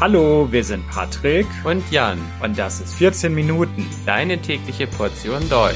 Hallo, wir sind Patrick und Jan und das ist 14 Minuten, deine tägliche Portion Deutsch.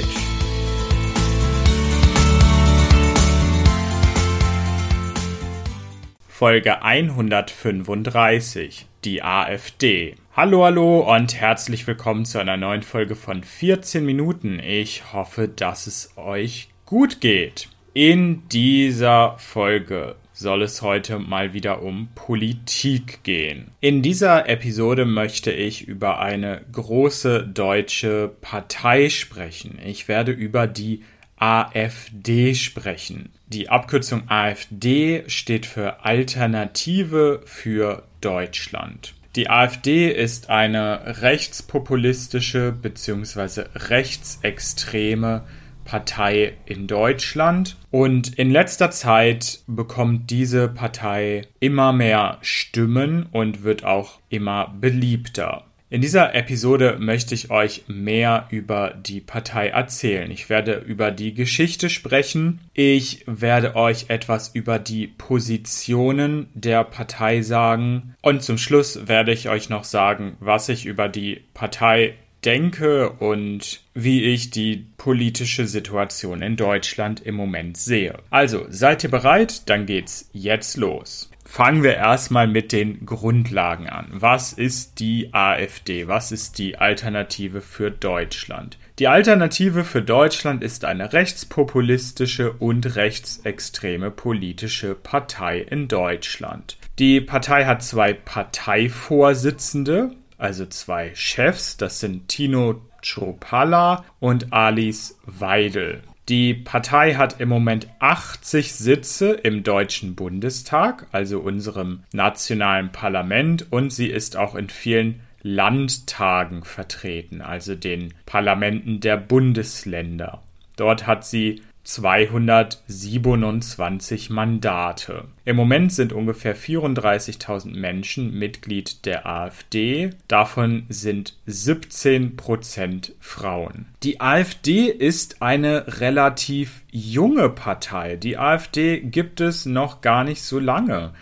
Folge 135, die AfD. Hallo, hallo und herzlich willkommen zu einer neuen Folge von 14 Minuten. Ich hoffe, dass es euch gut geht. In dieser Folge soll es heute mal wieder um Politik gehen. In dieser Episode möchte ich über eine große deutsche Partei sprechen. Ich werde über die AfD sprechen. Die Abkürzung AfD steht für Alternative für Deutschland. Die AfD ist eine rechtspopulistische bzw. rechtsextreme Partei in Deutschland. Und in letzter Zeit bekommt diese Partei immer mehr Stimmen und wird auch immer beliebter. In dieser Episode möchte ich euch mehr über die Partei erzählen. Ich werde über die Geschichte sprechen. Ich werde euch etwas über die Positionen der Partei sagen. Und zum Schluss werde ich euch noch sagen, was ich über die Partei denke und wie ich die politische Situation in Deutschland im Moment sehe. Also, seid ihr bereit? Dann geht's jetzt los. Fangen wir erstmal mit den Grundlagen an. Was ist die AfD? Was ist die Alternative für Deutschland? Die Alternative für Deutschland ist eine rechtspopulistische und rechtsextreme politische Partei in Deutschland. Die Partei hat zwei Parteivorsitzende, also zwei Chefs, das sind Tino Chopala und Alice Weidel. Die Partei hat im Moment 80 Sitze im Deutschen Bundestag, also unserem nationalen Parlament, und sie ist auch in vielen Landtagen vertreten, also den Parlamenten der Bundesländer. Dort hat sie 227 Mandate. Im Moment sind ungefähr 34.000 Menschen Mitglied der AfD. Davon sind 17 Prozent Frauen. Die AfD ist eine relativ junge Partei. Die AfD gibt es noch gar nicht so lange.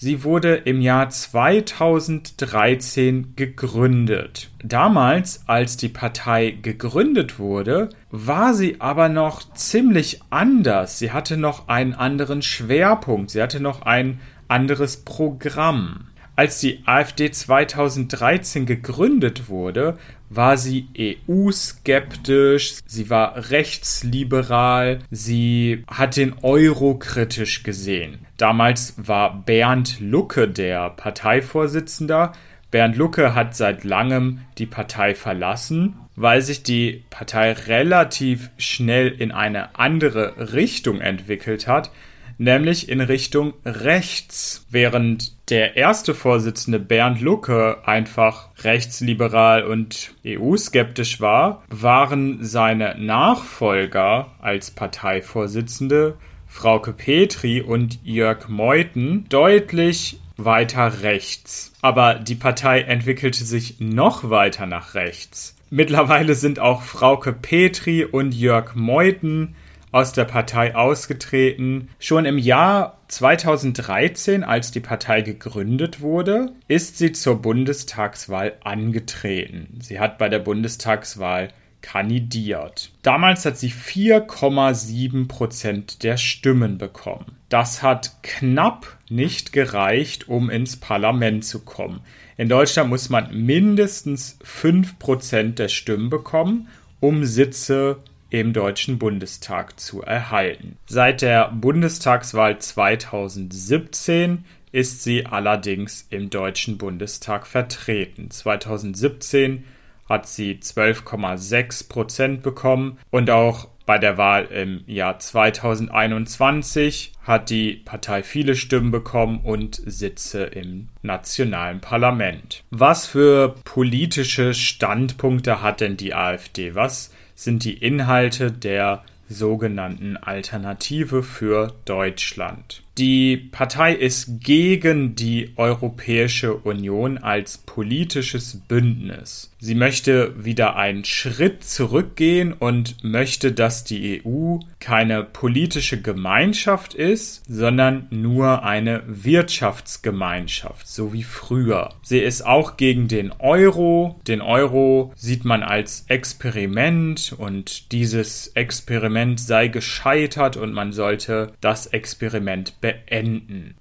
Sie wurde im Jahr 2013 gegründet. Damals, als die Partei gegründet wurde, war sie aber noch ziemlich anders. Sie hatte noch einen anderen Schwerpunkt, sie hatte noch ein anderes Programm. Als die AfD 2013 gegründet wurde, war sie EU-skeptisch, sie war rechtsliberal, sie hat den Euro kritisch gesehen. Damals war Bernd Lucke der Parteivorsitzender. Bernd Lucke hat seit langem die Partei verlassen, weil sich die Partei relativ schnell in eine andere Richtung entwickelt hat, nämlich in Richtung rechts. Während der erste Vorsitzende Bernd Lucke einfach rechtsliberal und EU-skeptisch war, waren seine Nachfolger als Parteivorsitzende Frauke Petri und Jörg Meuthen deutlich weiter rechts. Aber die Partei entwickelte sich noch weiter nach rechts. Mittlerweile sind auch Frauke Petri und Jörg Meuthen aus der Partei ausgetreten. Schon im Jahr 2013, als die Partei gegründet wurde, ist sie zur Bundestagswahl angetreten. Sie hat bei der Bundestagswahl kandidiert. Damals hat sie 4,7 Prozent der Stimmen bekommen. Das hat knapp nicht gereicht, um ins Parlament zu kommen. In Deutschland muss man mindestens 5 Prozent der Stimmen bekommen, um Sitze im Deutschen Bundestag zu erhalten. Seit der Bundestagswahl 2017 ist sie allerdings im Deutschen Bundestag vertreten. 2017 hat sie 12,6 Prozent bekommen und auch bei der Wahl im Jahr 2021 hat die Partei viele Stimmen bekommen und Sitze im nationalen Parlament. Was für politische Standpunkte hat denn die AfD? Was sind die Inhalte der sogenannten Alternative für Deutschland. Die Partei ist gegen die Europäische Union als politisches Bündnis. Sie möchte wieder einen Schritt zurückgehen und möchte, dass die EU keine politische Gemeinschaft ist, sondern nur eine Wirtschaftsgemeinschaft, so wie früher. Sie ist auch gegen den Euro. Den Euro sieht man als Experiment und dieses Experiment sei gescheitert und man sollte das Experiment beenden.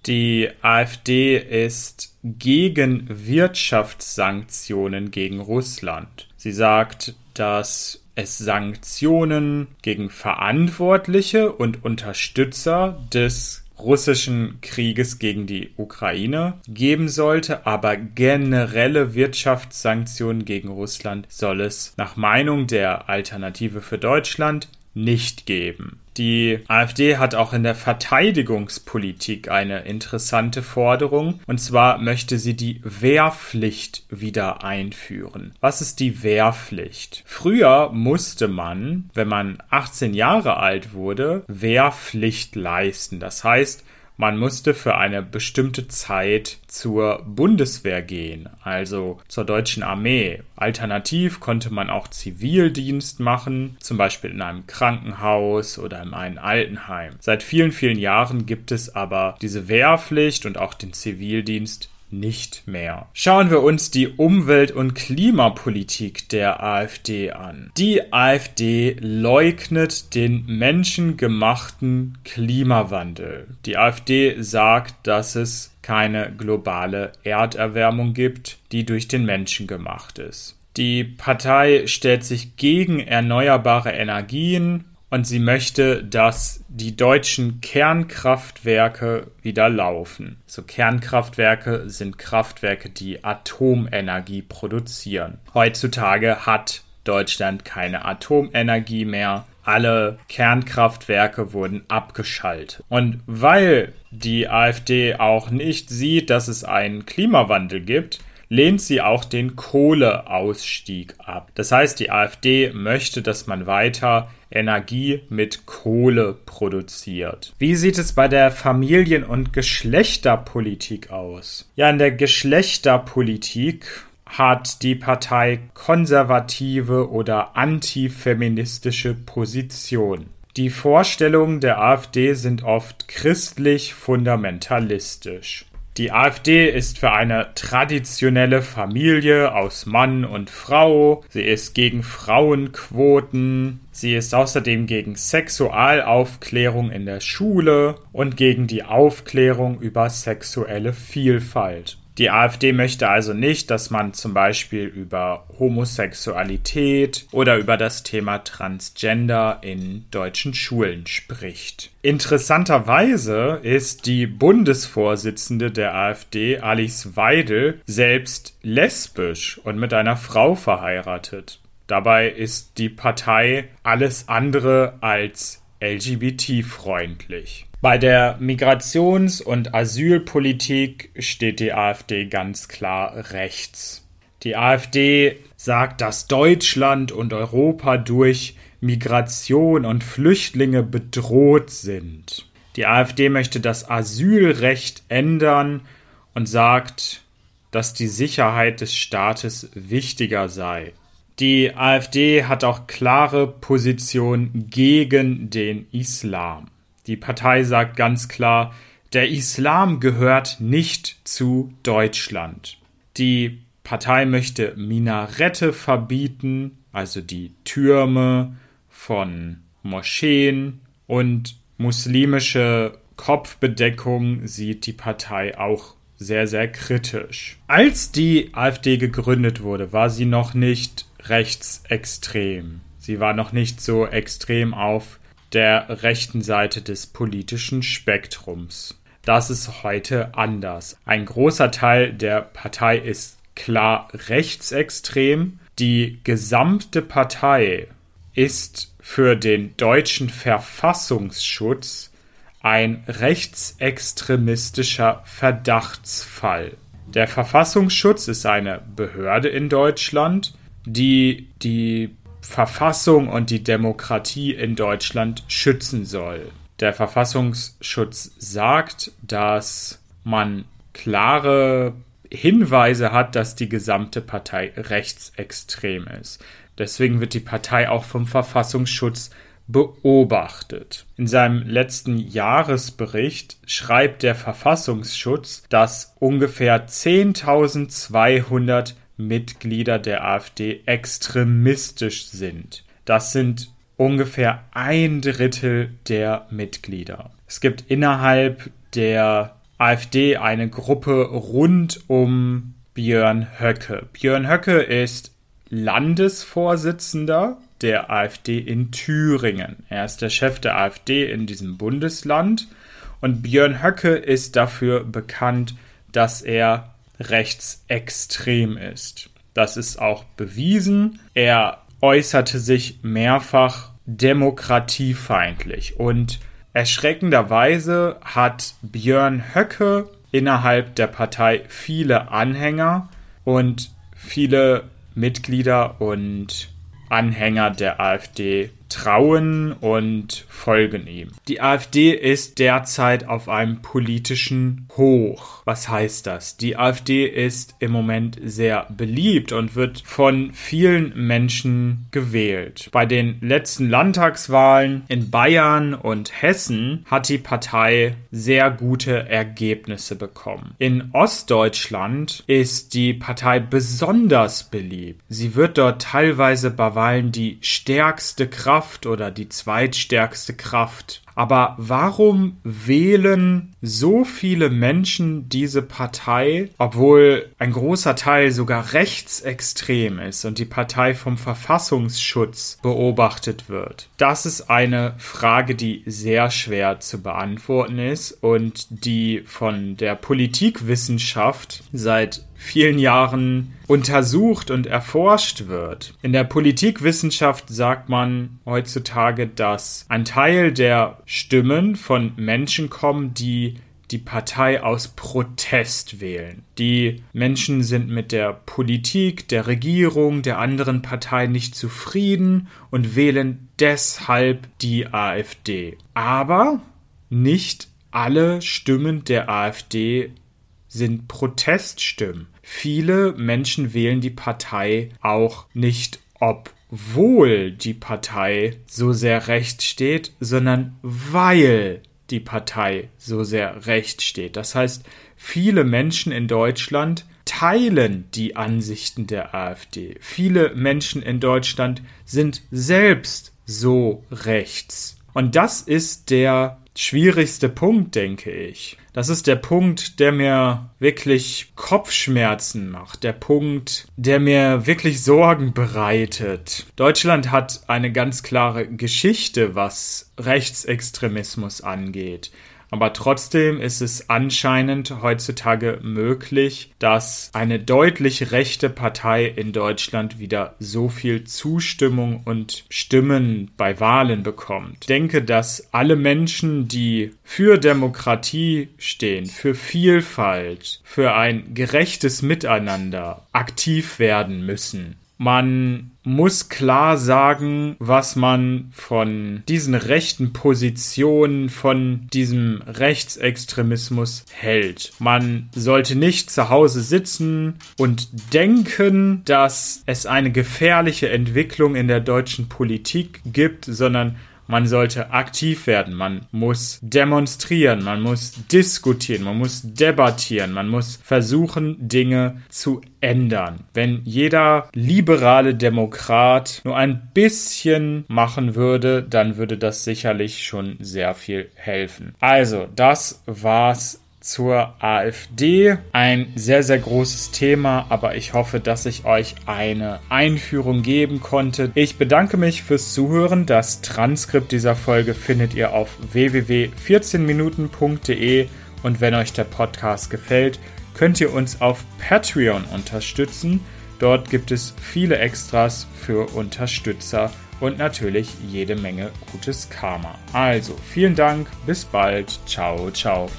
Die AfD ist gegen Wirtschaftssanktionen gegen Russland. Sie sagt, dass es Sanktionen gegen Verantwortliche und Unterstützer des russischen Krieges gegen die Ukraine geben sollte, aber generelle Wirtschaftssanktionen gegen Russland soll es nach Meinung der Alternative für Deutschland nicht geben. Die AfD hat auch in der Verteidigungspolitik eine interessante Forderung, und zwar möchte sie die Wehrpflicht wieder einführen. Was ist die Wehrpflicht? Früher musste man, wenn man 18 Jahre alt wurde, Wehrpflicht leisten. Das heißt, man musste für eine bestimmte Zeit zur Bundeswehr gehen, also zur deutschen Armee. Alternativ konnte man auch Zivildienst machen, zum Beispiel in einem Krankenhaus oder in einem Altenheim. Seit vielen, vielen Jahren gibt es aber diese Wehrpflicht und auch den Zivildienst nicht mehr. Schauen wir uns die Umwelt- und Klimapolitik der AfD an. Die AfD leugnet den menschengemachten Klimawandel. Die AfD sagt, dass es keine globale Erderwärmung gibt, die durch den Menschen gemacht ist. Die Partei stellt sich gegen erneuerbare Energien und sie möchte, dass die deutschen Kernkraftwerke wieder laufen. So Kernkraftwerke sind Kraftwerke, die Atomenergie produzieren. Heutzutage hat Deutschland keine Atomenergie mehr. Alle Kernkraftwerke wurden abgeschaltet. Und weil die AfD auch nicht sieht, dass es einen Klimawandel gibt, lehnt sie auch den Kohleausstieg ab. Das heißt, die AfD möchte, dass man weiter Energie mit Kohle produziert. Wie sieht es bei der Familien- und Geschlechterpolitik aus? Ja, in der Geschlechterpolitik hat die Partei konservative oder antifeministische Position. Die Vorstellungen der AfD sind oft christlich fundamentalistisch. Die AfD ist für eine traditionelle Familie aus Mann und Frau. Sie ist gegen Frauenquoten. Sie ist außerdem gegen Sexualaufklärung in der Schule und gegen die Aufklärung über sexuelle Vielfalt. Die AfD möchte also nicht, dass man zum Beispiel über Homosexualität oder über das Thema Transgender in deutschen Schulen spricht. Interessanterweise ist die Bundesvorsitzende der AfD, Alice Weidel, selbst lesbisch und mit einer Frau verheiratet. Dabei ist die Partei alles andere als LGBT-freundlich. Bei der Migrations- und Asylpolitik steht die AfD ganz klar rechts. Die AfD sagt, dass Deutschland und Europa durch Migration und Flüchtlinge bedroht sind. Die AfD möchte das Asylrecht ändern und sagt, dass die Sicherheit des Staates wichtiger sei. Die AfD hat auch klare Position gegen den Islam. Die Partei sagt ganz klar, der Islam gehört nicht zu Deutschland. Die Partei möchte Minarette verbieten, also die Türme von Moscheen und muslimische Kopfbedeckung sieht die Partei auch sehr, sehr kritisch. Als die AfD gegründet wurde, war sie noch nicht rechtsextrem. Sie war noch nicht so extrem auf der rechten Seite des politischen Spektrums. Das ist heute anders. Ein großer Teil der Partei ist klar rechtsextrem. Die gesamte Partei ist für den deutschen Verfassungsschutz ein rechtsextremistischer Verdachtsfall. Der Verfassungsschutz ist eine Behörde in Deutschland, die die Verfassung und die Demokratie in Deutschland schützen soll. Der Verfassungsschutz sagt, dass man klare Hinweise hat, dass die gesamte Partei rechtsextrem ist. Deswegen wird die Partei auch vom Verfassungsschutz beobachtet. In seinem letzten Jahresbericht schreibt der Verfassungsschutz, dass ungefähr 10.200 Mitglieder der AfD extremistisch sind. Das sind ungefähr ein Drittel der Mitglieder. Es gibt innerhalb der AfD eine Gruppe rund um Björn Höcke. Björn Höcke ist Landesvorsitzender der AfD in Thüringen. Er ist der Chef der AfD in diesem Bundesland und Björn Höcke ist dafür bekannt, dass er rechtsextrem ist. Das ist auch bewiesen. Er äußerte sich mehrfach demokratiefeindlich und erschreckenderweise hat Björn Höcke innerhalb der Partei viele Anhänger und viele Mitglieder und Anhänger der AfD trauen und folgen ihm. Die AfD ist derzeit auf einem politischen Hoch. Was heißt das? Die AfD ist im Moment sehr beliebt und wird von vielen Menschen gewählt. Bei den letzten Landtagswahlen in Bayern und Hessen hat die Partei sehr gute Ergebnisse bekommen. In Ostdeutschland ist die Partei besonders beliebt. Sie wird dort teilweise bei Wahlen die stärkste Kraft Kraft oder die zweitstärkste Kraft. Aber warum wählen so viele Menschen diese Partei, obwohl ein großer Teil sogar rechtsextrem ist und die Partei vom Verfassungsschutz beobachtet wird? Das ist eine Frage, die sehr schwer zu beantworten ist und die von der Politikwissenschaft seit vielen Jahren untersucht und erforscht wird. In der Politikwissenschaft sagt man heutzutage, dass ein Teil der Stimmen von Menschen kommen, die die Partei aus Protest wählen. Die Menschen sind mit der Politik, der Regierung, der anderen Partei nicht zufrieden und wählen deshalb die AfD. Aber nicht alle Stimmen der AfD sind Proteststimmen. Viele Menschen wählen die Partei auch nicht, obwohl die Partei so sehr recht steht, sondern weil die Partei so sehr recht steht. Das heißt, viele Menschen in Deutschland teilen die Ansichten der AfD. Viele Menschen in Deutschland sind selbst so rechts. Und das ist der schwierigste Punkt, denke ich. Das ist der Punkt, der mir wirklich Kopfschmerzen macht, der Punkt, der mir wirklich Sorgen bereitet. Deutschland hat eine ganz klare Geschichte, was Rechtsextremismus angeht. Aber trotzdem ist es anscheinend heutzutage möglich, dass eine deutlich rechte Partei in Deutschland wieder so viel Zustimmung und Stimmen bei Wahlen bekommt. Ich denke, dass alle Menschen, die für Demokratie stehen, für Vielfalt, für ein gerechtes Miteinander aktiv werden müssen. Man muss klar sagen, was man von diesen rechten Positionen, von diesem Rechtsextremismus hält. Man sollte nicht zu Hause sitzen und denken, dass es eine gefährliche Entwicklung in der deutschen Politik gibt, sondern man sollte aktiv werden, man muss demonstrieren, man muss diskutieren, man muss debattieren, man muss versuchen, Dinge zu ändern. Wenn jeder liberale Demokrat nur ein bisschen machen würde, dann würde das sicherlich schon sehr viel helfen. Also, das war's zur AfD. Ein sehr, sehr großes Thema, aber ich hoffe, dass ich euch eine Einführung geben konnte. Ich bedanke mich fürs Zuhören. Das Transkript dieser Folge findet ihr auf www.14minuten.de und wenn euch der Podcast gefällt, könnt ihr uns auf Patreon unterstützen. Dort gibt es viele Extras für Unterstützer und natürlich jede Menge gutes Karma. Also, vielen Dank, bis bald, ciao, ciao.